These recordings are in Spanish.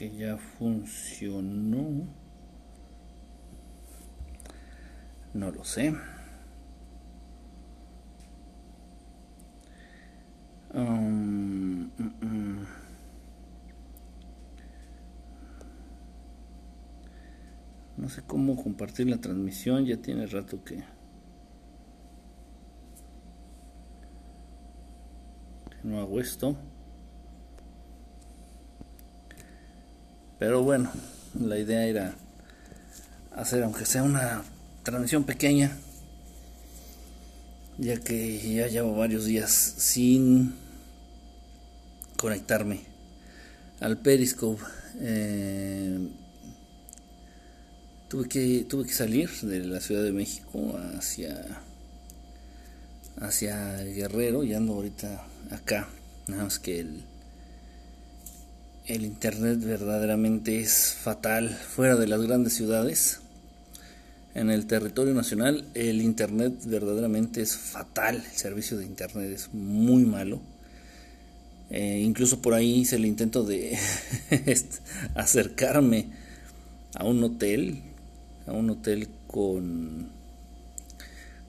que ya funcionó. No lo sé. Um, mm, mm. No sé cómo compartir la transmisión, ya tiene rato que, que no hago esto. Pero bueno, la idea era hacer aunque sea una transmisión pequeña, ya que ya llevo varios días sin conectarme al Periscope. Eh, tuve que tuve que salir de la Ciudad de México hacia hacia Guerrero y ando ahorita acá nada más que el el internet verdaderamente es fatal fuera de las grandes ciudades. En el territorio nacional el internet verdaderamente es fatal el servicio de internet es muy malo. Eh, incluso por ahí hice el intento de acercarme a un hotel a un hotel con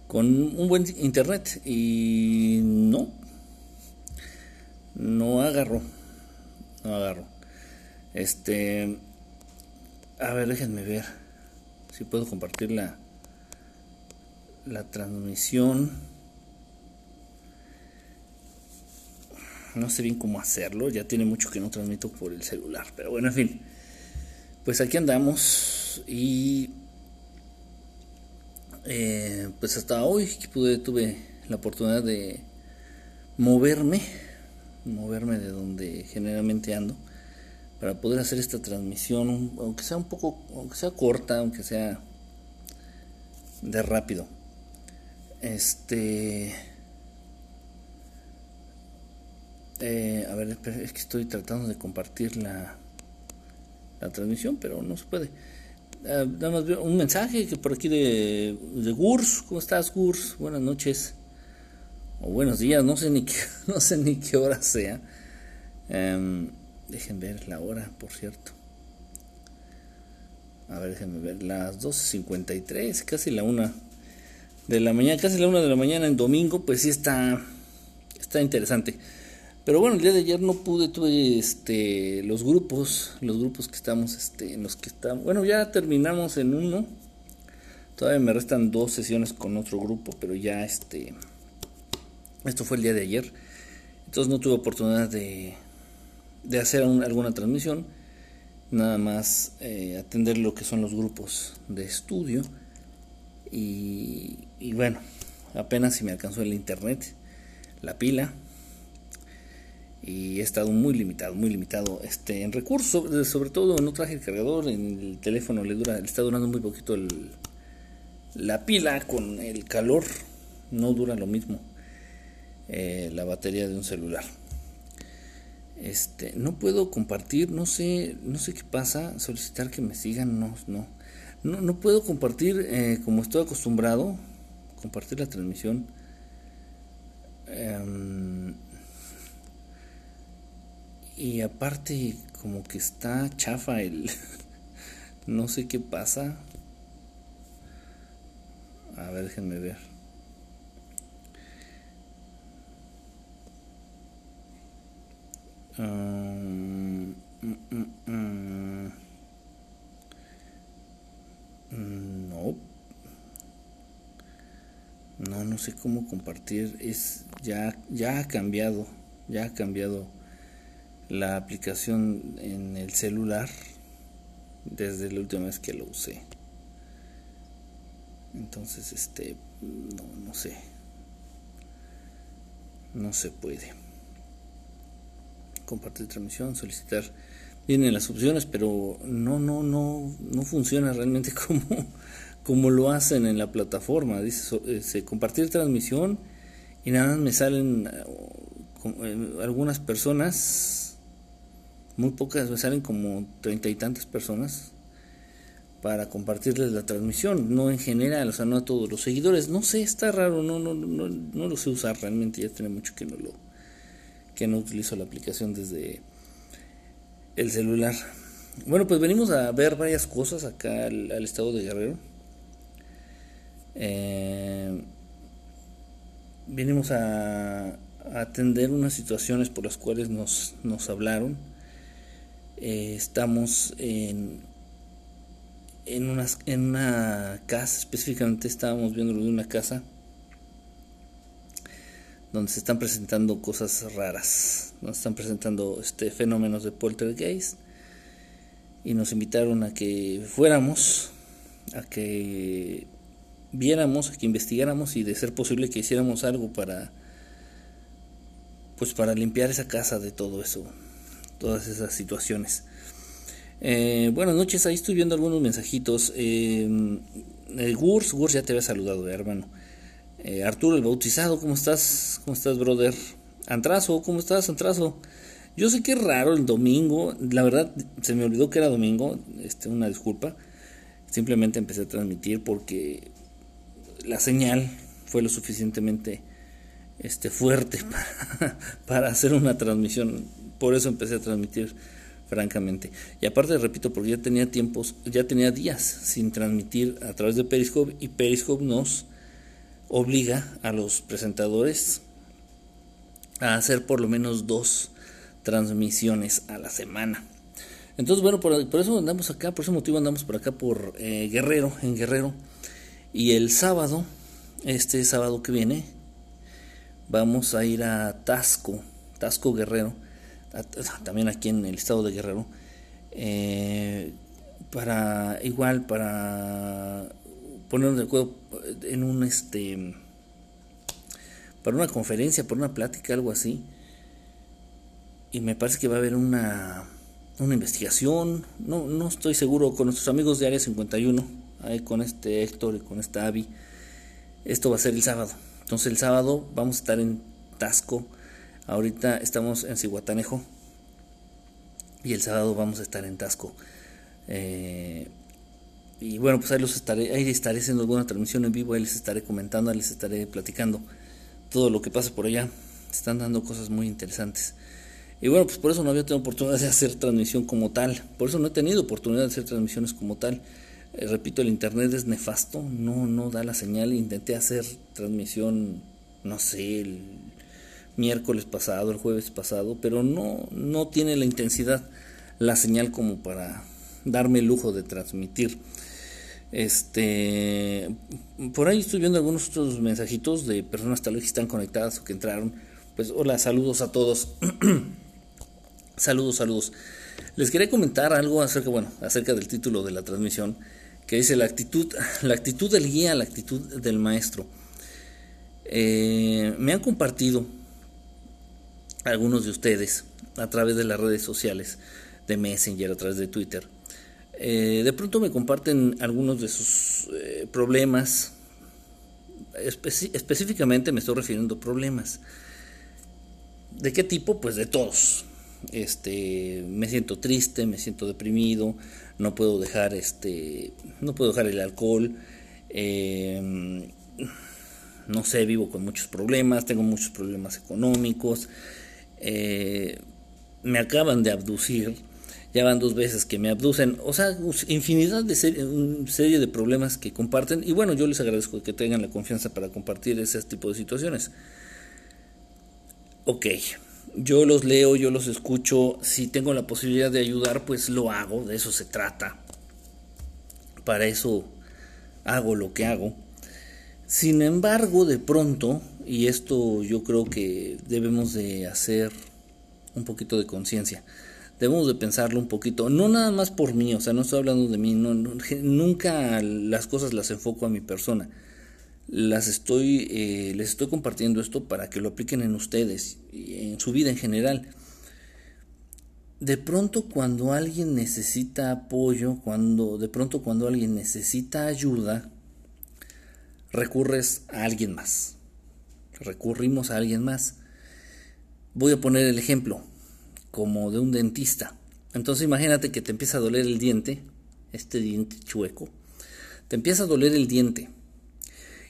con un buen internet y no no agarro no agarro. Este a ver déjenme ver si puedo compartir la la transmisión. No sé bien cómo hacerlo ya tiene mucho que no transmito por el celular pero bueno en fin. Pues aquí andamos y eh, pues hasta hoy pude, tuve la oportunidad de moverme, moverme de donde generalmente ando, para poder hacer esta transmisión, aunque sea un poco, aunque sea corta, aunque sea de rápido. Este. Eh, a ver, es que estoy tratando de compartir la, la transmisión, pero no se puede. Más un mensaje que por aquí de, de Gurs. ¿Cómo estás, Gurs? Buenas noches. O buenos días, no sé ni qué, no sé ni qué hora sea. Um, dejen ver la hora, por cierto. A ver, déjenme ver. Las 12.53, casi la una de la mañana, casi la una de la mañana en domingo, pues sí está, está interesante. Pero bueno, el día de ayer no pude, tuve este, los grupos, los grupos que estamos, este, en los que estamos. Bueno, ya terminamos en uno. Todavía me restan dos sesiones con otro grupo, pero ya este, esto fue el día de ayer. Entonces no tuve oportunidad de, de hacer alguna transmisión. Nada más eh, atender lo que son los grupos de estudio. Y, bueno, apenas si me alcanzó el internet, la pila y he estado muy limitado, muy limitado este en recursos, sobre todo no traje el cargador, en el teléfono le dura, le está durando muy poquito el, la pila con el calor, no dura lo mismo eh, la batería de un celular. Este, no puedo compartir, no sé, no sé qué pasa, solicitar que me sigan, no, no, no, no puedo compartir eh, como estoy acostumbrado, compartir la transmisión. Eh, y aparte como que está chafa el... no sé qué pasa. A ver, déjenme ver. Mm, mm, mm. No. No, no sé cómo compartir. Es ya ya ha cambiado, ya ha cambiado la aplicación en el celular desde la última vez que lo usé. Entonces, este, no, no sé. No se puede. Compartir transmisión, solicitar. Vienen las opciones, pero no, no, no, no funciona realmente como, como lo hacen en la plataforma. Dice, eh, compartir transmisión y nada más me salen eh, algunas personas muy pocas, me salen como treinta y tantas personas para compartirles la transmisión, no en general, o sea, no a todos los seguidores. No sé, está raro, no, no, no, no lo sé usar realmente, ya tiene mucho que no lo, que no utilizo la aplicación desde el celular. bueno, pues venimos a ver varias cosas acá al, estado de Guerrero. Eh, venimos a, atender unas situaciones por las cuales nos, nos hablaron. Eh, estamos en, en, unas, en una casa, específicamente estábamos viendo de una casa donde se están presentando cosas raras, nos están presentando este fenómenos de poltergeist y nos invitaron a que fuéramos, a que viéramos, a que investigáramos y de ser posible que hiciéramos algo para pues para limpiar esa casa de todo eso, todas esas situaciones. Eh, buenas noches, ahí estoy viendo algunos mensajitos. Eh, eh Gurs, Gurs ya te había saludado, hermano. Eh, Arturo el Bautizado, ¿cómo estás? ¿Cómo estás, brother? Antrazo, ¿cómo estás, Antrazo? Yo sé que es raro el domingo, la verdad se me olvidó que era domingo, este, una disculpa. Simplemente empecé a transmitir porque la señal fue lo suficientemente este, fuerte para, para hacer una transmisión. Por eso empecé a transmitir francamente. Y aparte, repito, porque ya tenía tiempos, ya tenía días sin transmitir a través de Periscope y Periscope nos obliga a los presentadores a hacer por lo menos dos transmisiones a la semana. Entonces, bueno, por, eso andamos acá, por ese motivo andamos por acá por eh, Guerrero, en Guerrero. Y el sábado, este sábado que viene, vamos a ir a Tasco, Tasco Guerrero, también aquí en el estado de Guerrero, eh, para igual, para ponernos de acuerdo en un este para una conferencia, para una plática, algo así. Y me parece que va a haber una, una investigación, no, no estoy seguro, con nuestros amigos de Área 51, ahí con este Héctor y con esta Avi. Esto va a ser el sábado. Entonces el sábado vamos a estar en Tasco. Ahorita estamos en Cihuatanejo. Y el sábado vamos a estar en Tasco. Eh, y bueno, pues ahí los estaré, ahí estaré haciendo alguna transmisión en vivo, ahí les estaré comentando, ahí les estaré platicando todo lo que pasa por allá. Están dando cosas muy interesantes. Y bueno, pues por eso no había tenido oportunidad de hacer transmisión como tal. Por eso no he tenido oportunidad de hacer transmisiones como tal. Eh, repito, el internet es nefasto, no, no da la señal. Intenté hacer transmisión, no sé, el miércoles pasado, el jueves pasado, pero no, no tiene la intensidad la señal como para darme el lujo de transmitir. Este, por ahí estoy viendo algunos otros mensajitos de personas tal vez que están conectadas o que entraron. Pues hola, saludos a todos. saludos, saludos. Les quería comentar algo acerca, bueno, acerca del título de la transmisión, que dice la actitud, la actitud del guía, la actitud del maestro. Eh, me han compartido algunos de ustedes a través de las redes sociales, de Messenger, a través de Twitter eh, de pronto me comparten algunos de sus eh, problemas. específicamente me estoy refiriendo a problemas. ¿De qué tipo? Pues de todos. Este, me siento triste, me siento deprimido, no puedo dejar este, no puedo dejar el alcohol, em, no sé, vivo con muchos problemas, tengo muchos problemas económicos, eh, me acaban de abducir, ya van dos veces que me abducen, o sea, infinidad de serie, de problemas que comparten y bueno, yo les agradezco que tengan la confianza para compartir ese tipo de situaciones. Ok, yo los leo, yo los escucho, si tengo la posibilidad de ayudar, pues lo hago, de eso se trata. Para eso hago lo que hago. Sin embargo, de pronto, y esto yo creo que debemos de hacer un poquito de conciencia, debemos de pensarlo un poquito, no nada más por mí, o sea, no estoy hablando de mí, nunca las cosas las enfoco a mi persona, las estoy, eh, les estoy compartiendo esto para que lo apliquen en ustedes, y en su vida en general. De pronto cuando alguien necesita apoyo, cuando de pronto cuando alguien necesita ayuda, recurres a alguien más. Recurrimos a alguien más. Voy a poner el ejemplo como de un dentista. Entonces imagínate que te empieza a doler el diente, este diente chueco, te empieza a doler el diente.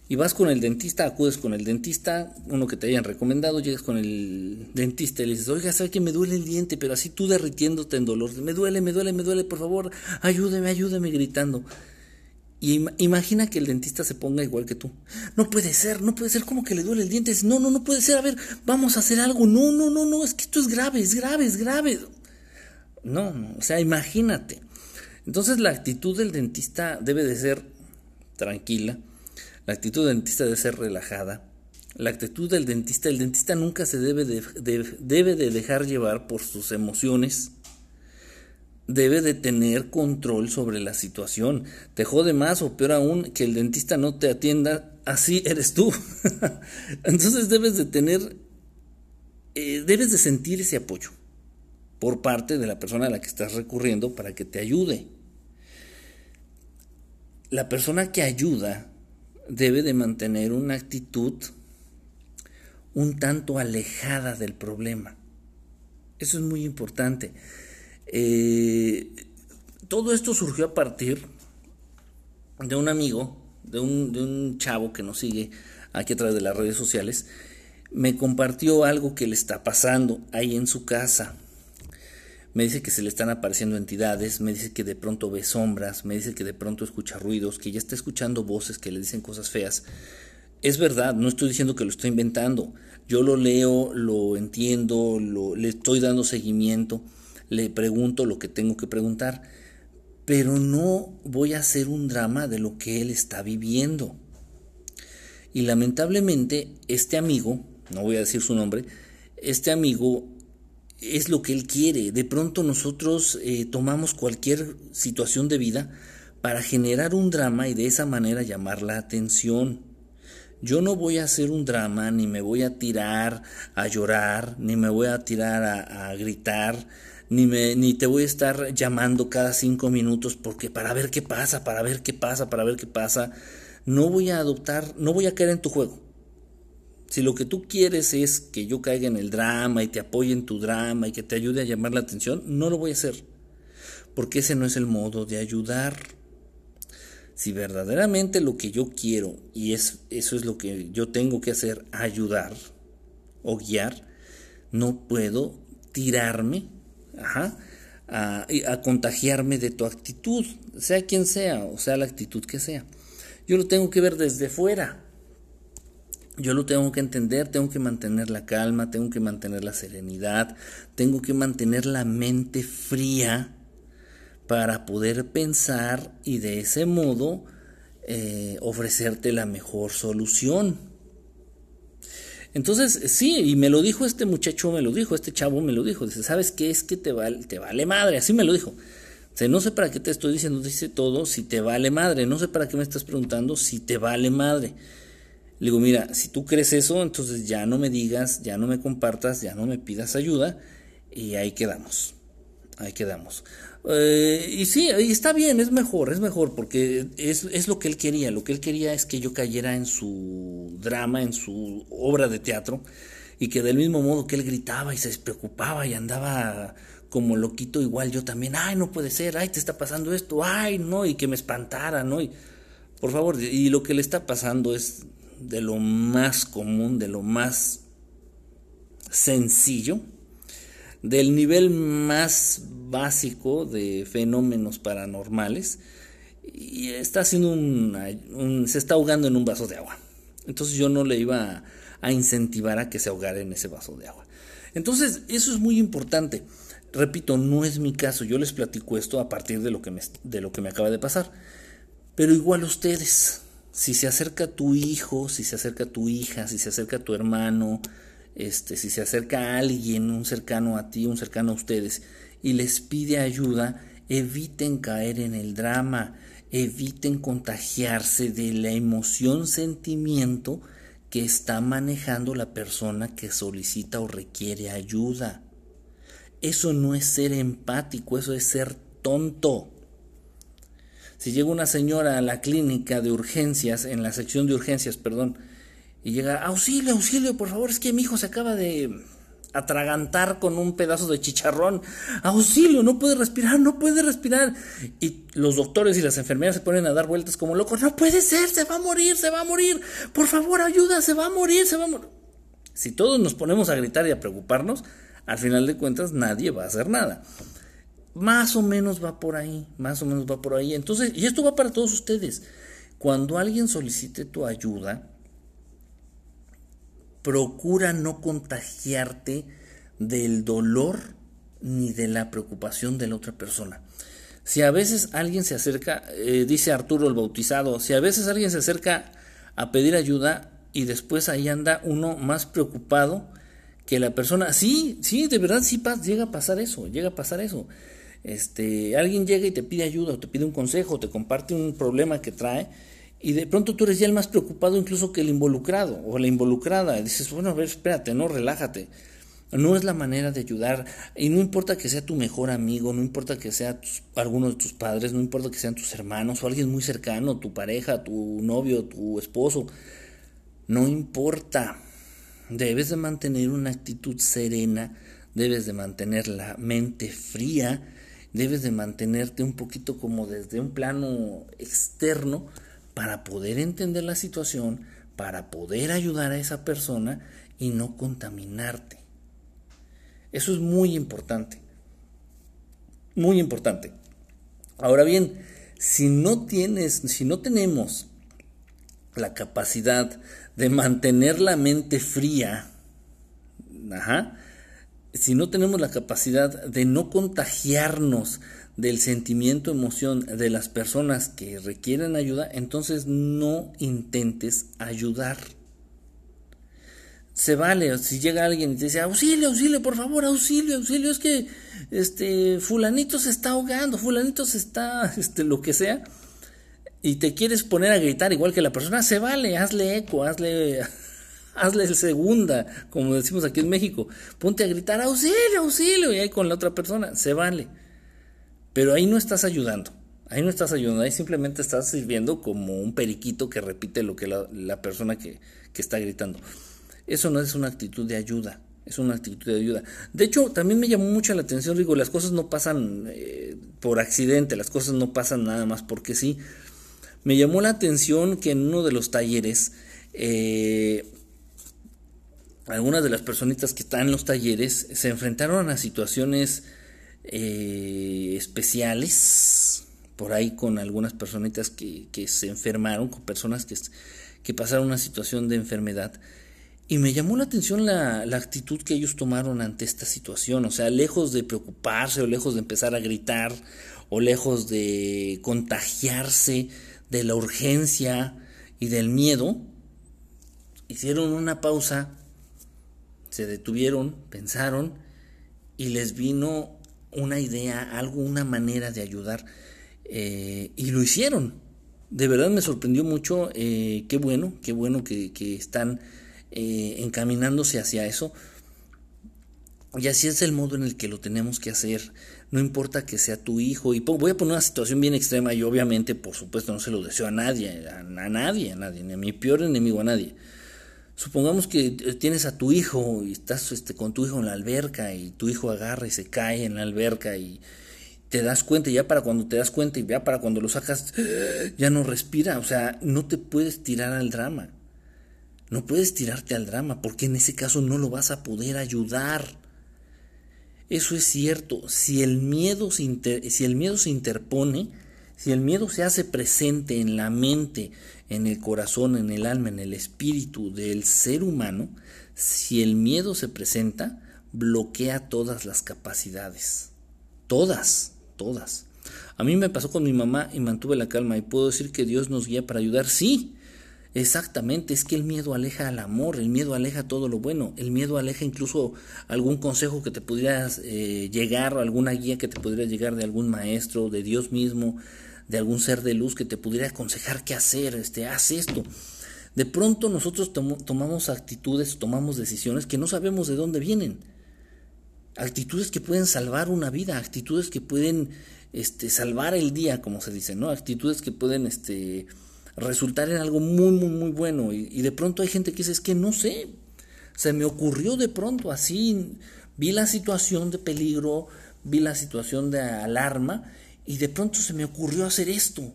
y vas con el dentista, acudes con el dentista, uno que te hayan recomendado, llegas con el dentista y le dices, oiga, ¿sabe que me duele el diente? Pero así tú derritiéndote en dolor, me duele, me duele, me duele, por favor, ayúdeme, ayúdeme, gritando. Y imagina que el dentista se ponga igual que tú. No puede ser, no puede ser, como que le duele el diente? No, no, no puede ser, a ver, vamos a hacer algo. No, no, no, no, es que esto es grave, es grave, es grave. No, no, o sea, imagínate. Entonces la actitud del dentista debe de ser tranquila, la actitud del dentista debe ser relajada. La actitud del dentista, el dentista nunca se debe de, debe de dejar llevar por sus emociones. Debe de tener control sobre la situación. Te jode más o peor aún que el dentista no te atienda, así eres tú. Entonces debes de tener, eh, debes de sentir ese apoyo por parte de la persona a la que estás recurriendo para que te ayude. La persona que ayuda debe de mantener una actitud un tanto alejada del problema. Eso es muy importante. Eh, todo esto surgió a partir de un amigo, de un, chavo que nos sigue aquí a través de las redes sociales, me compartió algo que le está pasando ahí en su casa me dice que se le están apareciendo entidades, me dice que de pronto ve sombras, me dice que de pronto escucha ruidos, que ya está escuchando voces que le dicen cosas feas. Es verdad, no estoy diciendo que lo estoy inventando. Yo lo leo, lo entiendo, lo, le estoy dando seguimiento, le pregunto lo que tengo que preguntar, pero no voy a hacer un drama de lo que él está viviendo. Y lamentablemente este amigo, no voy a decir su nombre, este amigo es lo que Él quiere. De pronto nosotros eh, tomamos cualquier situación de vida para generar un drama y de esa manera llamar la atención. Yo no voy a hacer un drama, ni me voy a tirar a llorar, ni me voy a tirar a, a gritar, ni, me, ni te voy a estar llamando cada cinco minutos porque para ver qué pasa, para ver qué pasa, para ver qué pasa. No voy a adoptar, no voy a caer en tu juego. Si lo que tú quieres es que yo caiga en el drama y te apoye en tu drama y que te ayude a llamar la atención, no lo voy a hacer. Porque ese no es el modo de ayudar. Si verdaderamente lo que yo quiero y es, eso es lo que yo tengo que hacer, ayudar o guiar, no puedo tirarme a, a contagiarme de tu actitud, sea quien sea, o sea la actitud que sea. Yo lo tengo que ver desde fuera yo lo tengo que entender, tengo que mantener la calma, tengo que mantener la serenidad, tengo que mantener la mente fría para poder pensar y de ese modo eh, ofrecerte la mejor solución. Entonces, sí, y me lo dijo este muchacho, me lo dijo, este chavo me lo dijo, dice, ¿sabes qué es que te vale, te vale madre? Así me lo dijo. O no sé para qué te estoy diciendo, dice todo, si te vale madre, no sé para qué me estás preguntando si te vale madre. Le digo, mira, si tú crees eso, entonces ya no me digas, ya no me compartas, ya no me pidas ayuda y ahí quedamos. Ahí quedamos. Eh, y sí, está bien, es mejor, es mejor, porque es, es, lo que él quería. Lo que él quería es que yo cayera en su drama, en su obra de teatro, y que del mismo modo que él gritaba y se preocupaba y andaba como loquito, igual yo también, ay, no puede ser, ay, te está pasando esto, ay, no, y que me espantara, ¿no? Y, por favor, y lo que le está pasando es de lo más común, de lo más sencillo, del nivel más básico de fenómenos paranormales y está haciendo un, se está ahogando en un vaso de agua. Entonces yo no le iba a, incentivar a que se ahogara en ese vaso de agua. Entonces eso es muy importante. Repito, no es mi caso. Yo les platico esto a partir de lo que me, de lo que me acaba de pasar. Pero igual ustedes, si se acerca tu hijo, si se acerca tu hija, si se acerca tu hermano, este, si se acerca alguien, un cercano a ti, un cercano a ustedes, y les pide ayuda, eviten caer en el drama, eviten contagiarse de la emoción, sentimiento que está manejando la persona que solicita o requiere ayuda. Eso no es ser empático, eso es ser tonto. Si llega una señora a la clínica de urgencias, en la sección de urgencias, perdón, y llega, auxilio, auxilio, por favor, es que mi hijo se acaba de, atragantar con un pedazo de chicharrón. Auxilio, no puede respirar, no puede respirar. Y los doctores y las enfermeras se ponen a dar vueltas como locos. No puede ser, se va a morir, se va a morir. Por favor, ayuda, se va a morir, se va a morir. Si todos nos ponemos a gritar y a preocuparnos, al final de cuentas nadie va a hacer nada. Más o menos va por ahí, más o menos va por ahí. Entonces, y esto va para todos ustedes. Cuando alguien solicite tu ayuda, procura no contagiarte del dolor ni de la preocupación de la otra persona. Si a veces alguien se acerca, eh, dice Arturo el bautizado, si a veces alguien se acerca a pedir ayuda y después ahí anda uno más preocupado que la persona, sí, sí, de verdad sí llega a pasar eso, llega a pasar eso. Este, alguien llega y te pide ayuda o te pide un consejo, o te comparte un problema que trae y de pronto tú eres ya el más preocupado incluso que el involucrado o la involucrada. Y dices, bueno, a ver, espérate, no, relájate. No es la manera de ayudar. Y no importa que sea tu mejor amigo, no importa que sea alguno de tus padres, no importa que sean tus hermanos o alguien muy cercano, tu pareja, tu novio, tu esposo. No importa. Debes de mantener una actitud serena, debes de mantener la mente fría, debes de mantenerte un poquito como desde un plano externo para poder entender la situación, para poder ayudar a esa persona y no contaminarte. Eso es muy importante. Muy importante. Ahora bien, si no tienes, si no tenemos la capacidad de mantener la mente fría, si no tenemos la capacidad de no contagiarnos del sentimiento, emoción de las personas que requieren ayuda, entonces no intentes ayudar. Se vale, si llega alguien y te dice, auxilio, auxilio, por favor, auxilio, auxilio, es que este fulanito se está ahogando, fulanito se está, este, lo que sea, y te quieres poner a gritar igual que la persona, se vale, hazle eco, hazle, hazle segunda, como decimos aquí en México, ponte a gritar, auxilio, auxilio, y ahí con la otra persona, se vale. Pero ahí no estás ayudando. Ahí no estás ayudando, ahí simplemente estás sirviendo como un periquito que repite lo que la, persona que, está gritando. Eso no es una actitud de ayuda, es una actitud de ayuda. De hecho, también me llamó mucho la atención, digo, las cosas no pasan eh, por accidente, las cosas no pasan nada más porque sí. Me llamó la atención que en uno de los talleres, eh, algunas de las personitas que están en los talleres se enfrentaron a situaciones eh, especiales, por ahí con algunas personitas que, que se enfermaron, con personas que, que, pasaron una situación de enfermedad. Y me llamó la atención la, la, actitud que ellos tomaron ante esta situación. O sea, lejos de preocuparse o lejos de empezar a gritar o lejos de contagiarse de la urgencia y del miedo, hicieron una pausa, se detuvieron, pensaron y les vino una idea, algo, una manera de ayudar. Eh, y lo hicieron. De verdad me sorprendió mucho. Eh, qué bueno, qué bueno que, están eh, encaminándose hacia eso. Y así es el modo en el que lo tenemos que hacer. No importa que sea tu hijo. Y voy a poner una situación bien extrema y obviamente, por supuesto, no se lo deseo a nadie, a, nadie, a nadie, ni a mi peor enemigo, a nadie. Supongamos que tienes a tu hijo y estás este, con tu hijo en la alberca y tu hijo agarra y se cae en la alberca y te das cuenta ya para cuando te das cuenta y ya para cuando lo sacas ya no respira, o sea, no te puedes tirar al drama. No puedes tirarte al drama porque en ese caso no lo vas a poder ayudar. Eso es cierto, si el miedo se, si el miedo se interpone, si el miedo se hace presente en la mente, en el corazón, en el alma, en el espíritu del ser humano, si el miedo se presenta, bloquea todas las capacidades. Todas, todas. A mí me pasó con mi mamá y mantuve la calma y puedo decir que Dios nos guía para ayudar. Sí, exactamente, es que el miedo aleja al amor, el miedo aleja todo lo bueno, el miedo aleja incluso algún consejo que te pudieras eh, llegar alguna guía que te pudiera llegar de algún maestro, de Dios mismo, de algún ser de luz que te pudiera aconsejar qué hacer, este, haz esto. De pronto nosotros tomamos actitudes, tomamos decisiones que no sabemos de dónde vienen. Actitudes que pueden salvar una vida, actitudes que pueden este, salvar el día, como se dice, ¿no? Actitudes que pueden este, resultar en algo muy, muy, muy bueno. Y, y de pronto hay gente que dice, es que no sé, Se me ocurrió de pronto así, vi la situación de peligro, vi la situación de alarma y de pronto se me ocurrió hacer esto.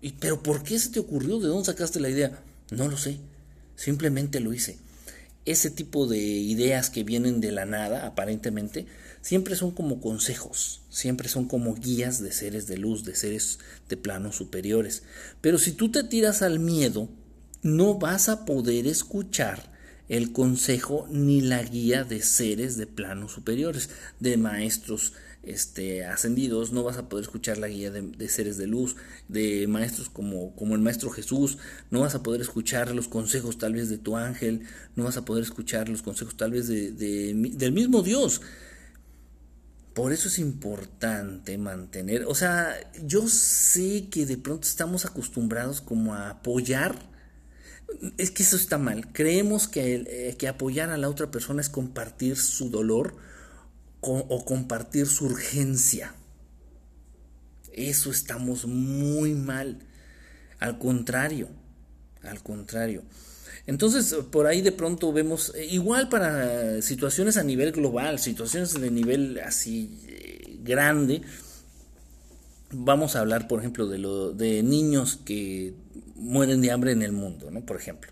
Y, ¿Pero por qué se te ocurrió? ¿De dónde sacaste la idea? No lo sé, simplemente lo hice. Ese tipo de ideas que vienen de la nada, aparentemente, siempre son como consejos, siempre son como guías de seres de luz, de seres de planos superiores. Pero si tú te tiras al miedo, no vas a poder escuchar el consejo ni la guía de seres de planos superiores, de maestros este, ascendidos, no vas a poder escuchar la guía de, seres de luz, de maestros como, como el maestro Jesús, no vas a poder escuchar los consejos tal vez de tu ángel, no vas a poder escuchar los consejos tal vez de, del mismo Dios. Por eso es importante mantener, o sea, yo sé que de pronto estamos acostumbrados como a apoyar, es que eso está mal, creemos que, eh, que apoyar a la otra persona es compartir su dolor o compartir su urgencia. Eso estamos muy mal, al contrario, al contrario. Entonces, por ahí de pronto vemos, eh, igual para situaciones a nivel global, situaciones de nivel así eh, grande, vamos a hablar, por ejemplo, de, lo, de niños que mueren de hambre en el mundo, ¿no? Por ejemplo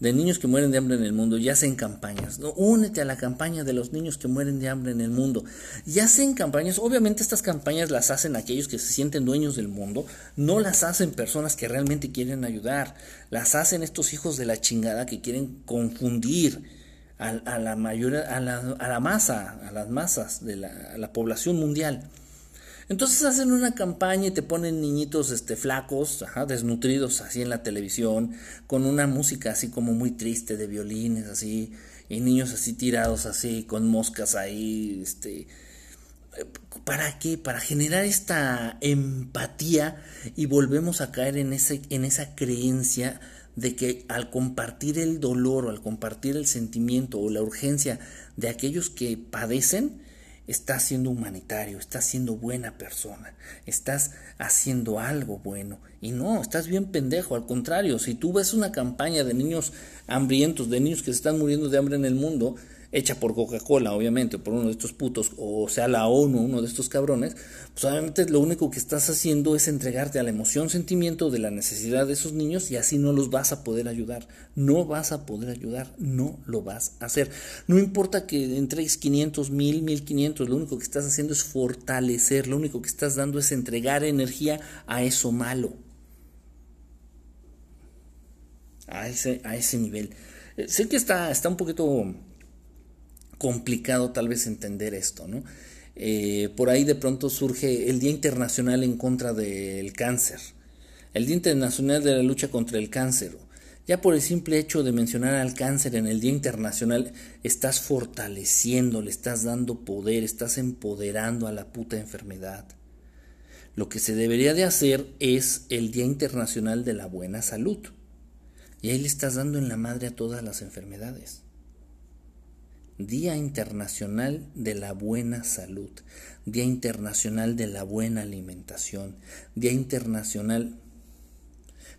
de niños que mueren de hambre en el mundo y hacen campañas. ¿no? Únete a la campaña de los niños que mueren de hambre en el mundo. Y hacen campañas, obviamente estas campañas las hacen aquellos que se sienten dueños del mundo, no las hacen personas que realmente quieren ayudar, las hacen estos hijos de la chingada que quieren confundir a, la mayoría, a la, a la, masa, a las masas de la población mundial. Entonces hacen una campaña y te ponen niñitos este, flacos, desnutridos así en la televisión, con una música así como muy triste de violines, así, y niños así tirados así, con moscas ahí, este, ¿Para qué? Para generar esta empatía y volvemos a caer en, ese, en esa creencia de que al compartir el dolor o al compartir el sentimiento o la urgencia de aquellos que padecen, estás siendo humanitario, estás siendo buena persona, estás haciendo algo bueno. Y no, estás bien pendejo, al contrario, si tú ves una campaña de niños hambrientos, de niños que se están muriendo de hambre en el mundo, hecha por Coca-Cola, obviamente, por uno de estos putos, o sea la ONU, uno de estos cabrones, pues obviamente lo único que estás haciendo es entregarte a la emoción, sentimiento de la necesidad de esos niños y así no los vas a poder ayudar. No vas a poder ayudar, no lo vas a hacer. No importa que entregues 500, 1000, 1500, lo único que estás haciendo es fortalecer, lo único que estás dando es entregar energía a eso malo. A ese, a ese nivel. Eh, sé que está, está un poquito complicado tal vez entender esto, ¿no? Eh, por ahí de pronto surge el Día Internacional en contra del cáncer, el Día Internacional de la lucha contra el cáncer. Ya por el simple hecho de mencionar al cáncer en el Día Internacional, estás fortaleciendo, le estás dando poder, estás empoderando a la puta enfermedad. Lo que se debería de hacer es el Día Internacional de la Buena Salud. Y ahí le estás dando en la madre a todas las enfermedades. Día Internacional de la Buena Salud, Día Internacional de la Buena Alimentación, Día Internacional...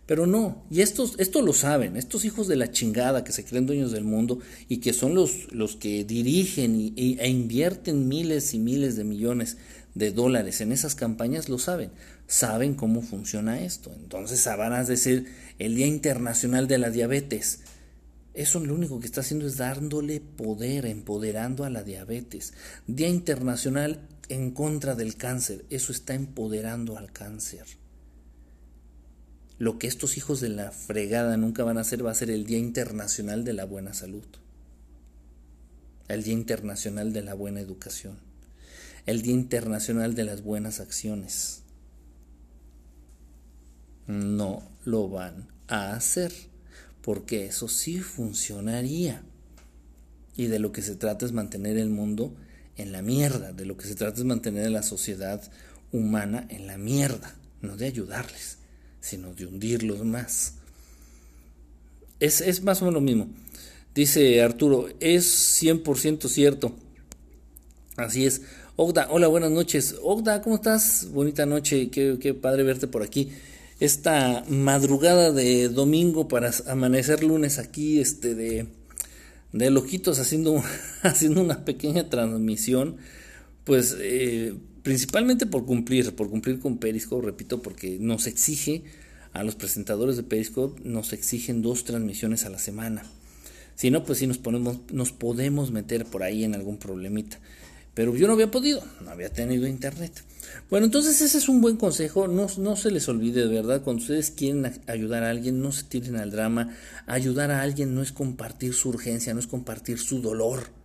Pero no, y estos, esto lo saben, estos hijos de la chingada que se creen dueños del mundo y que son los, los que dirigen e invierten miles y miles de millones de dólares en esas campañas, lo saben, saben cómo funciona esto. Entonces a decir el Día Internacional de la Diabetes, eso lo único que está haciendo es dándole poder, empoderando a la diabetes. Día Internacional en contra del cáncer. Eso está empoderando al cáncer. Lo que estos hijos de la fregada nunca van a hacer va a ser el Día Internacional de la Buena Salud. El Día Internacional de la Buena Educación. El Día Internacional de las Buenas Acciones. No lo van a hacer porque eso sí funcionaría. Y de lo que se trata es mantener el mundo en la mierda, de lo que se trata es mantener a la sociedad humana en la mierda, no de ayudarles, sino de hundirlos más. Es, es más o menos lo mismo. Dice Arturo, es 100% cierto. Así es. Ogda, hola, buenas noches. Ogda, ¿cómo estás? Bonita noche, qué, qué padre verte por aquí esta madrugada de domingo para amanecer lunes aquí, este, de, de loquitos haciendo, haciendo una pequeña transmisión, pues eh, principalmente por cumplir, por cumplir con Periscope, repito, porque nos exige a los presentadores de Periscope, nos exigen dos transmisiones a la semana. Si no, pues sí nos, ponemos, nos podemos meter por ahí en algún problemita. Pero yo no había podido, no había tenido internet. Bueno, entonces ese es un buen consejo. No, no se les olvide, de verdad, cuando ustedes quieren ayudar a alguien, no se tiren al drama. Ayudar a alguien no es compartir su urgencia, no es compartir su dolor.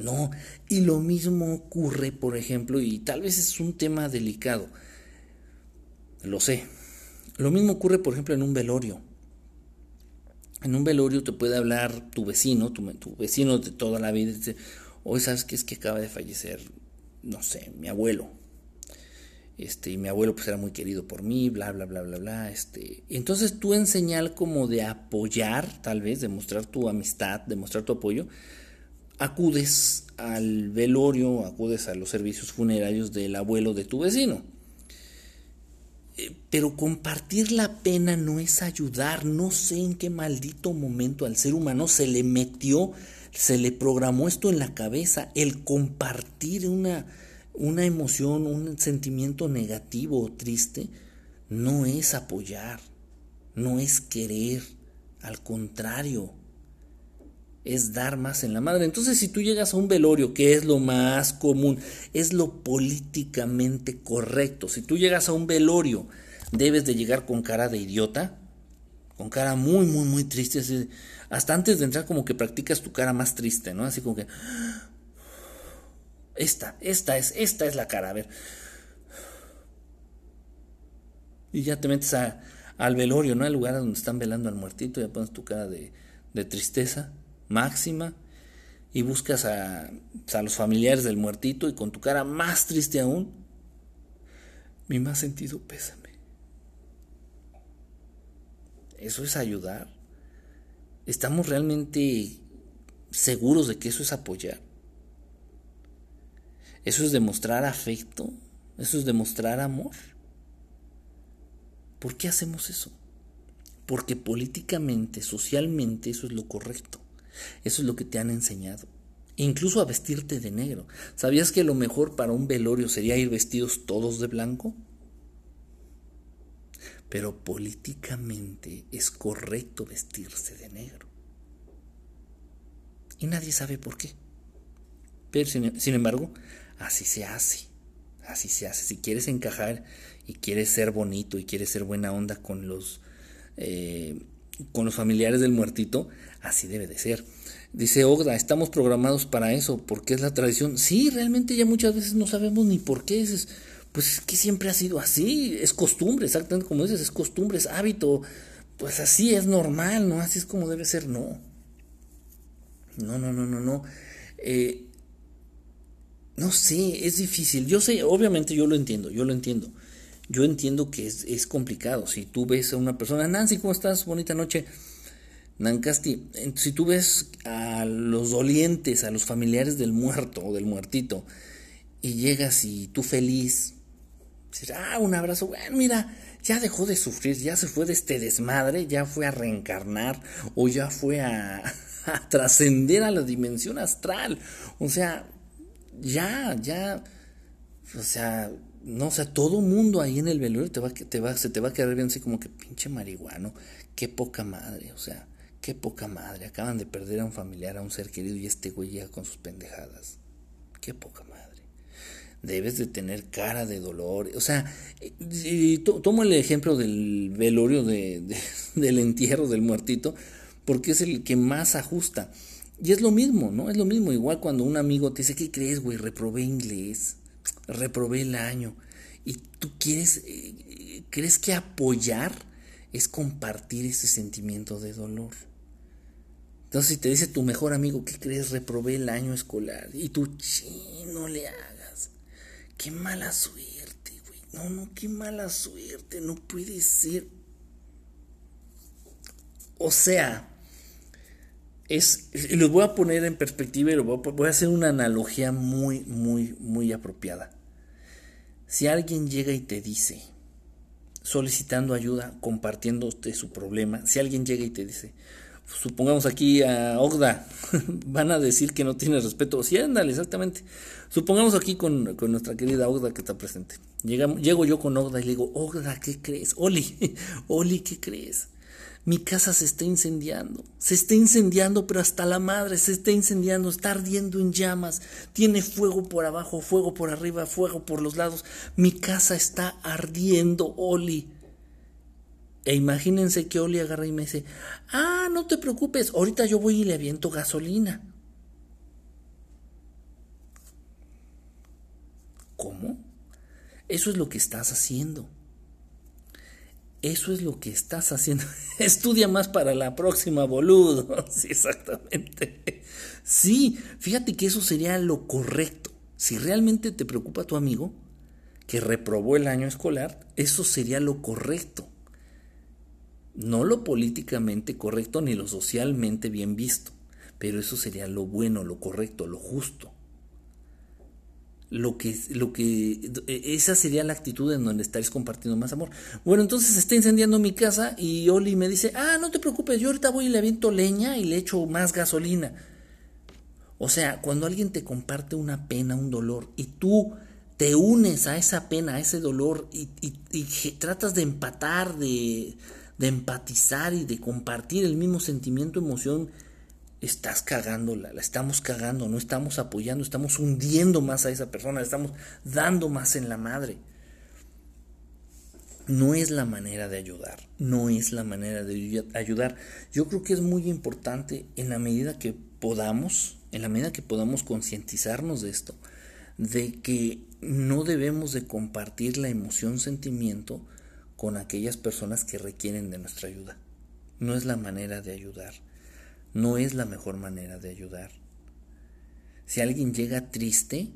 No, y lo mismo ocurre, por ejemplo, y tal vez es un tema delicado, lo sé. Lo mismo ocurre, por ejemplo, en un velorio. En un velorio te puede hablar tu vecino, tu, tu vecino de toda la vida, y dice, hoy sabes que es que acaba de fallecer, no sé, mi abuelo, este, y mi abuelo pues era muy querido por mí, bla, bla, bla, bla, bla, este, entonces tú en señal como de apoyar, tal vez, de mostrar tu amistad, de mostrar tu apoyo, acudes al velorio, acudes a los servicios funerarios del abuelo de tu vecino. Eh, pero compartir la pena no es ayudar, no sé en qué maldito momento al ser humano se le metió, se le programó esto en la cabeza, el compartir una, una emoción, un sentimiento negativo o triste, no es apoyar, no es querer, al contrario, es dar más en la madre. Entonces, si tú llegas a un velorio, que es lo más común, es lo políticamente correcto, si tú llegas a un velorio, debes de llegar con cara de idiota, con cara muy, muy, muy triste, hasta antes de entrar como que practicas tu cara más triste, ¿no? Así como que esta, esta es, esta es la cara, a ver. Y ya te metes a, al velorio, ¿no? Al lugar donde están velando al muertito, ya pones tu cara de, de tristeza máxima y buscas a, a, los familiares del muertito y con tu cara más triste aún, mi más sentido pésame. ¿Eso es ayudar? ¿Estamos realmente seguros de que eso es apoyar? Eso es demostrar afecto, eso es demostrar amor. ¿Por qué hacemos eso? Porque políticamente, socialmente, eso es lo correcto. Eso es lo que te han enseñado. Incluso a vestirte de negro. ¿Sabías que lo mejor para un velorio sería ir vestidos todos de blanco? Pero políticamente es correcto vestirse de negro. Y nadie sabe por qué. Pero sin, embargo, Así se hace. Así se hace. Si quieres encajar y quieres ser bonito y quieres ser buena onda con los, eh, con los familiares del muertito, así debe de ser. Dice Ogda, estamos programados para eso, porque es la tradición. Sí, realmente ya muchas veces no sabemos ni por qué. Es, pues es que siempre ha sido así, es costumbre, exactamente como dices, es costumbre, es hábito. Pues así es normal, ¿no? Así es como debe ser, no. No, no, no, no, no. Eh, no sé, es difícil. Yo sé, obviamente yo lo entiendo, yo lo entiendo. Yo entiendo que es, es complicado. Si tú ves a una persona, Nancy, ¿cómo estás? Bonita noche. Nancasti, si tú ves a los dolientes, a los familiares del muerto o del muertito, y llegas y tú feliz, ah, un abrazo, bueno, mira, ya dejó de sufrir, ya se fue de este desmadre, ya fue a reencarnar o ya fue a, a trascender a la dimensión astral. O sea, ya, ya, o sea, no, o sea, todo mundo ahí en el velorio te va, te va, se te va a quedar bien así como que pinche marihuano, qué poca madre, o sea, qué poca madre, acaban de perder a un familiar, a un ser querido y este güey llega con sus pendejadas, qué poca madre. Debes de tener cara de dolor, o sea, y tomo el ejemplo del velorio de, del entierro del muertito, porque es el que más ajusta. Y es lo mismo, ¿no? Es lo mismo. Igual cuando un amigo te dice, ¿qué crees, güey? Reprobé inglés, reprobé el año. Y tú quieres, eh, crees que apoyar es compartir ese sentimiento de dolor. Entonces, si te dice tu mejor amigo, ¿qué crees? Reprobé el año escolar. Y tú, no le. Qué mala suerte, güey. No, no, qué mala suerte. No puede ser. O sea, es, y los voy a poner en perspectiva y voy a hacer una analogía muy, muy, muy apropiada. Si alguien llega y te dice, solicitando ayuda, compartiéndote su problema, si alguien llega y te dice, supongamos aquí a Ogda, van a decir que no tiene respeto. Sí, ándale, exactamente. Supongamos aquí con, nuestra querida Ogda que está presente. llego yo con Ogda y le digo, Ogda, ¿qué crees? Oli, Oli, ¿qué crees? Mi casa se está incendiando, se está incendiando, pero hasta la madre se está incendiando, está ardiendo en llamas, tiene fuego por abajo, fuego por arriba, fuego por los lados. Mi casa está ardiendo, Oli. E imagínense que Oli agarra y me dice, ah, no te preocupes, ahorita yo voy y le aviento gasolina. ¿Cómo? Eso es lo que estás haciendo. Eso es lo que estás haciendo. Estudia más para la próxima, boludo. Sí, exactamente. Sí, fíjate que eso sería lo correcto. Si realmente te preocupa tu amigo que reprobó el año escolar, eso sería lo correcto. No lo políticamente correcto ni lo socialmente bien visto, pero eso sería lo bueno, lo correcto, lo justo. Lo que, lo que, esa sería la actitud en donde estaréis compartiendo más amor. Bueno, entonces está incendiando mi casa y Oli me dice, ah, no te preocupes, yo ahorita voy y le aviento leña y le echo más gasolina. O sea, cuando alguien te comparte una pena, un dolor, y tú te unes a esa pena, a ese dolor, y, y tratas de empatar, de, de empatizar y de compartir el mismo sentimiento, emoción, estás cagándola, la estamos cagando, no estamos apoyando, estamos hundiendo más a esa persona, estamos dando más en la madre. No es la manera de ayudar, no es la manera de ayudar. Yo creo que es muy importante en la medida que podamos, en la medida que podamos concientizarnos de esto, de que no debemos de compartir la emoción, sentimiento con aquellas personas que requieren de nuestra ayuda. No es la manera de ayudar. No es la mejor manera de ayudar. Si alguien llega triste,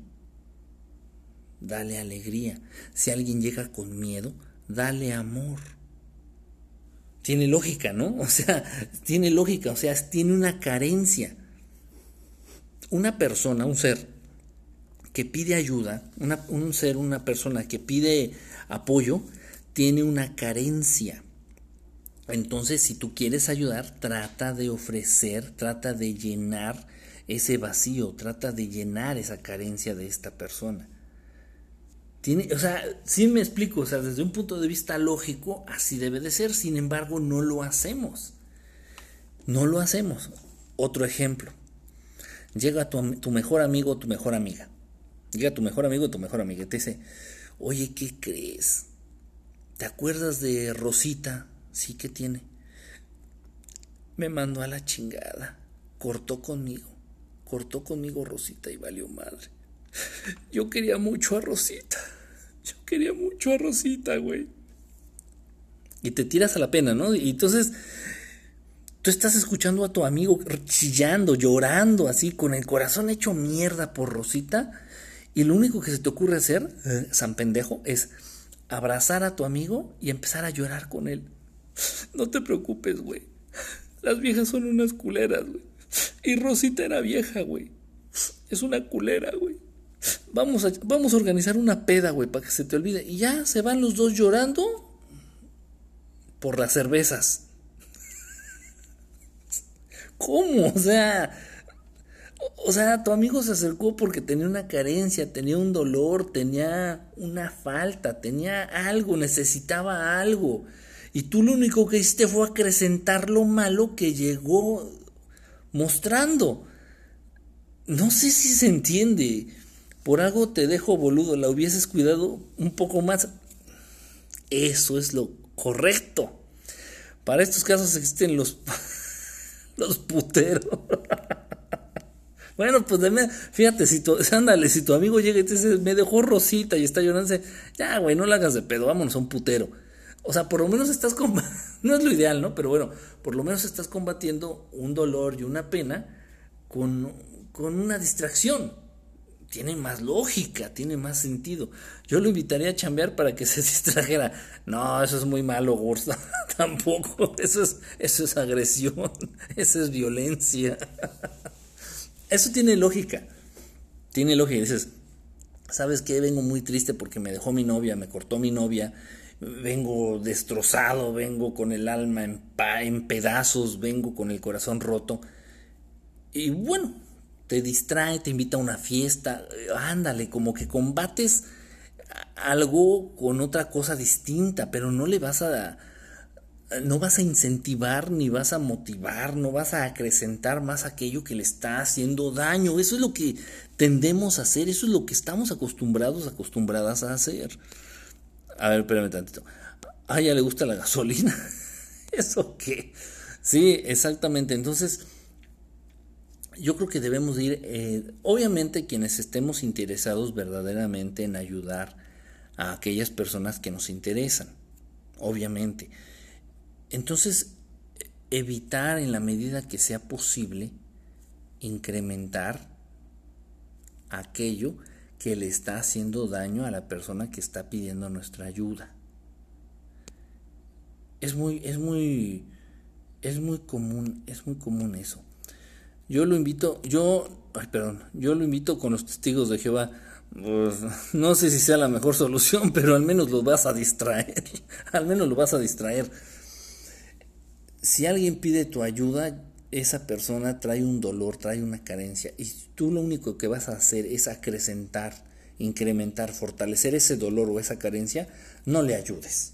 dale alegría. Si alguien llega con miedo, dale amor. Tiene lógica, ¿no? O sea, tiene lógica, o sea, tiene una carencia. Una persona, un ser que pide ayuda, un ser, una persona que pide apoyo, tiene una carencia. Entonces, si tú quieres ayudar, trata de ofrecer, trata de llenar ese vacío, trata de llenar esa carencia de esta persona. Tiene, o sea, sí me explico, o sea, desde un punto de vista lógico, así debe de ser, sin embargo, no lo hacemos. No lo hacemos. Otro ejemplo. Llega tu, tu mejor amigo o tu mejor amiga. Llega tu mejor amigo o tu mejor amiga y te dice, oye, ¿qué crees? ¿Te acuerdas de Rosita? Sí que tiene. Me mandó a la chingada. Cortó conmigo. Cortó conmigo Rosita y valió madre. Yo quería mucho a Rosita. Yo quería mucho a Rosita, güey. Y te tiras a la pena, ¿no? Y entonces tú estás escuchando a tu amigo chillando, llorando, así, con el corazón hecho mierda por Rosita. Y lo único que se te ocurre hacer, eh, san pendejo, es abrazar a tu amigo y empezar a llorar con él. No te preocupes, güey. Las viejas son unas culeras, güey. Y Rosita era vieja, güey. Es una culera, güey. Vamos a, vamos a organizar una peda, güey, para que se te olvide. Y ya se van los dos llorando por las cervezas. ¿Cómo? O sea, o sea, tu amigo se acercó porque tenía una carencia, tenía un dolor, tenía una falta, tenía algo, necesitaba algo. Y tú lo único que hiciste fue acrecentar lo malo que llegó mostrando. No sé si se entiende. Por algo te dejo boludo, la hubieses cuidado un poco más. Eso es lo correcto. Para estos casos existen los, los puteros. Bueno, pues deme, fíjate, si tu, ándale, si tu amigo llega y te dice, me dejó Rosita y está llorando, ya, güey, no la hagas de pedo, vámonos a un putero. O sea, por lo menos estás combatiendo, no es lo ideal, ¿no? Pero bueno, por lo menos estás combatiendo un dolor y una pena con, con una distracción. Tiene más lógica, tiene más sentido. Yo lo invitaría a chambear para que se distrajera. No, eso es muy malo, Gorsta. Tampoco. Eso es, eso es agresión. Eso es violencia. Eso tiene lógica. Tiene lógica. Dices, ¿sabes qué? Vengo muy triste porque me dejó mi novia, me cortó mi novia vengo destrozado, vengo con el alma en, pedazos, vengo con el corazón roto. Y bueno, te distrae, te invita a una fiesta, ándale, como que combates algo con otra cosa distinta, pero no le vas a no vas a incentivar ni vas a motivar, no vas a acrecentar más aquello que le está haciendo daño. Eso es lo que tendemos a hacer, eso es lo que estamos acostumbrados, acostumbradas a hacer. A ver, espérame tantito. Ah, ya le gusta la gasolina. ¿Eso qué? Sí, exactamente. Entonces, yo creo que debemos ir, eh, obviamente quienes estemos interesados verdaderamente en ayudar a aquellas personas que nos interesan, obviamente. Entonces, evitar en la medida que sea posible incrementar aquello que le está haciendo daño a la persona que está pidiendo nuestra ayuda. Es muy, es muy, es muy común, es muy común eso. Yo lo invito, yo, ay, perdón, yo lo invito con los testigos de Jehová. Pues, no sé si sea la mejor solución, pero al menos lo vas a distraer. al menos lo vas a distraer. Si alguien pide tu ayuda, esa persona trae un dolor, trae una carencia y tú lo único que vas a hacer es acrecentar, incrementar, fortalecer ese dolor o esa carencia, no le ayudes.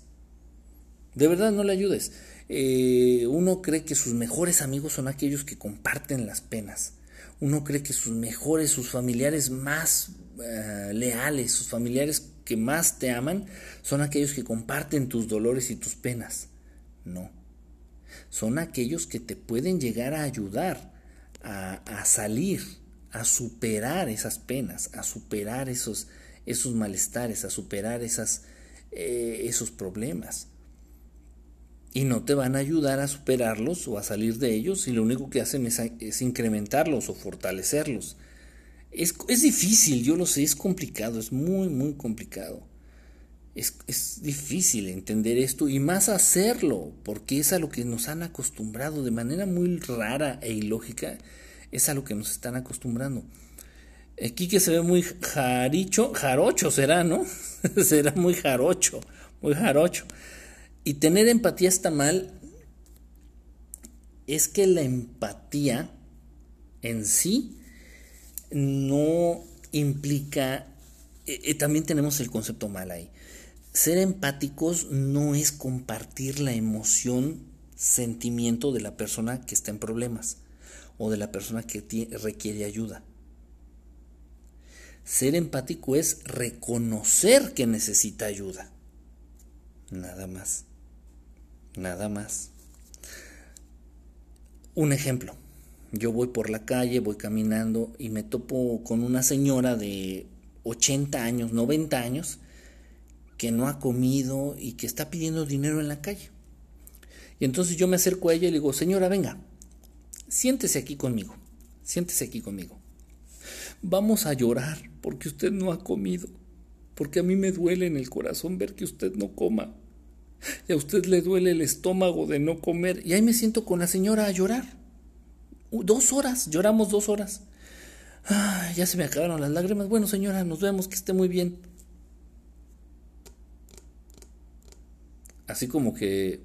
De verdad no le ayudes. Eh, uno cree que sus mejores amigos son aquellos que comparten las penas. Uno cree que sus mejores, sus familiares más eh, leales, sus familiares que más te aman, son aquellos que comparten tus dolores y tus penas. No son aquellos que te pueden llegar a ayudar a, salir, a superar esas penas, a superar esos, esos malestares, a superar esas, eh, esos problemas. Y no te van a ayudar a superarlos o a salir de ellos y lo único que hacen es, incrementarlos o fortalecerlos. Es, es difícil, yo lo sé, es complicado, es muy, muy complicado. Es, difícil entender esto y más hacerlo, porque es a lo que nos han acostumbrado de manera muy rara e ilógica, es a lo que nos están acostumbrando. Aquí que se ve muy jaricho, jarocho será, ¿no? será muy jarocho, muy jarocho. Y tener empatía está mal, es que la empatía en sí no implica, eh, eh, también tenemos el concepto mal ahí ser empáticos no es compartir la emoción, sentimiento de la persona que está en problemas o de la persona que requiere ayuda. Ser empático es reconocer que necesita ayuda. Nada más. Nada más. Un ejemplo. Yo voy por la calle, voy caminando y me topo con una señora de 80 años, 90 años, que no ha comido y que está pidiendo dinero en la calle. Y entonces yo me acerco a ella y le digo, señora, venga, siéntese aquí conmigo, siéntese aquí conmigo. Vamos a llorar porque usted no ha comido, porque a mí me duele en el corazón ver que usted no coma. Y a usted le duele el estómago de no comer. Y ahí me siento con la señora a llorar. Dos horas, lloramos dos horas. ya se me acabaron las lágrimas. Bueno, señora, nos vemos, que esté muy bien. Así como que,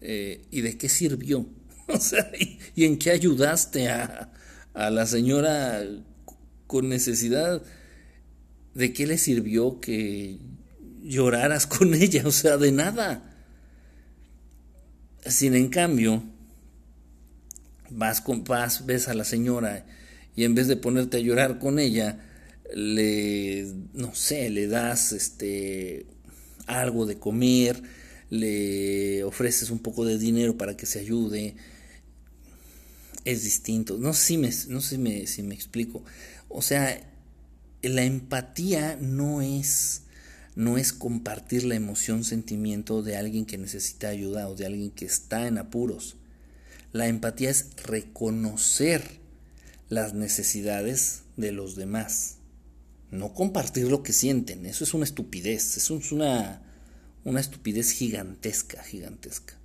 eh, ¿y de qué sirvió? O sea, ¿y, en qué ayudaste a, a, la señora con necesidad? ¿De qué le sirvió que lloraras con ella? O sea, de nada. Sin en cambio, vas, con, vas, ves a la señora y en vez de ponerte a llorar con ella, le, no sé, le das este algo de comer, le ofreces un poco de dinero para que se ayude, es distinto. No sé si me, no sé si me, explico. O sea, la empatía no es, no es compartir la emoción, sentimiento de alguien que necesita ayuda o de alguien que está en apuros. La empatía es reconocer las necesidades de los demás. No compartir lo que sienten. Eso es una estupidez. Eso es una una estupidez gigantesca, gigantesca.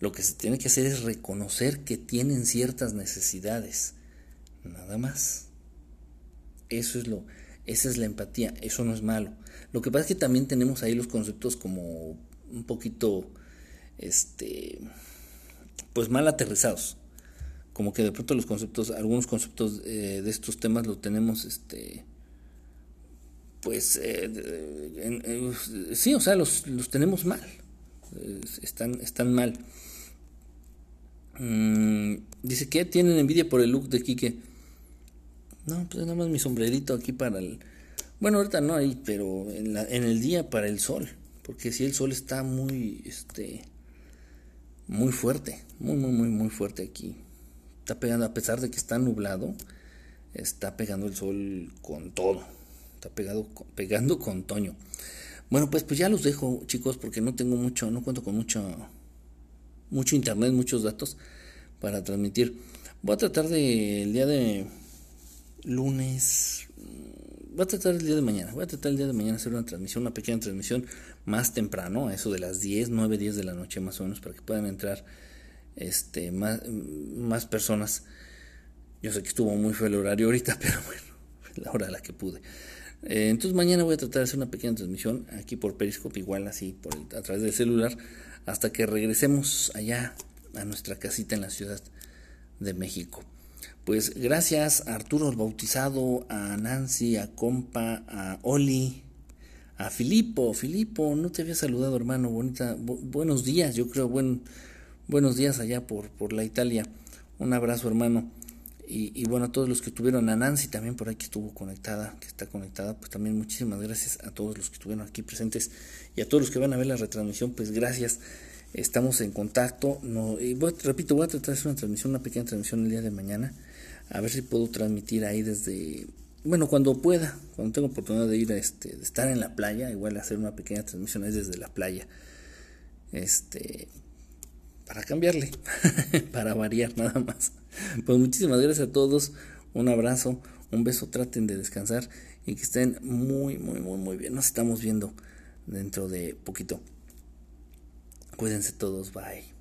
Lo que se tiene que hacer es reconocer que tienen ciertas necesidades, nada más. Eso es lo, Esa es la empatía, eso no es malo. Lo que pasa es que también tenemos ahí los conceptos como un poquito, este, pues mal aterrizados. Como que de pronto los conceptos, algunos conceptos eh, de estos temas lo tenemos, este, pues, eh, sí, o sea, los, los tenemos mal. están, están mal. Mm, dice que tienen envidia por el look de Quique. No, pues nada más mi sombrerito aquí para el... Bueno, ahorita no hay, pero en, el día para el sol. Porque si el sol está muy, este, muy fuerte, muy, muy, muy, muy fuerte aquí. Está pegando, a pesar de que está nublado, está pegando el sol con todo. Está pegado, pegando con Toño. Bueno, pues, pues ya los dejo, chicos, porque no tengo mucho, no cuento con mucho, mucho internet, muchos datos para transmitir. Voy a tratar de el día de lunes, mm, voy a tratar el día de mañana, voy a tratar el día de mañana hacer una transmisión, una pequeña transmisión más temprano, a eso de las 10, 9, 10 de la noche más o menos, para que puedan entrar este más, más personas. Yo sé que estuvo muy feo el horario ahorita, pero bueno, la hora a la que pude. Eh, entonces mañana voy a tratar de hacer una pequeña transmisión aquí por Periscope, igual así por a través del celular, hasta que regresemos allá a nuestra casita en la Ciudad de México. Pues gracias a Arturo el Bautizado, a Nancy, a Compa, a Oli, a Filipo. Filipo, no te había saludado, hermano. Bonita, buenos días, yo creo. Buen, buenos días allá por, por la Italia. Un abrazo, hermano. Y, bueno, a todos los que estuvieron, a Nancy también por ahí que estuvo conectada, que está conectada, pues también muchísimas gracias a todos los que estuvieron aquí presentes y a todos los que van a ver la retransmisión, pues gracias. Estamos en contacto. No, y repito, voy a tratar de hacer una transmisión, una pequeña transmisión el día de mañana. A ver si puedo transmitir ahí desde, bueno, cuando pueda, cuando tengo oportunidad de ir a este, de estar en la playa, igual hacer una pequeña transmisión ahí desde la playa. Este, para cambiarle, para variar nada más. Pues muchísimas gracias a todos, un abrazo, un beso, traten de descansar y que estén muy, muy, muy, muy bien. Nos estamos viendo dentro de poquito. Cuídense todos, bye.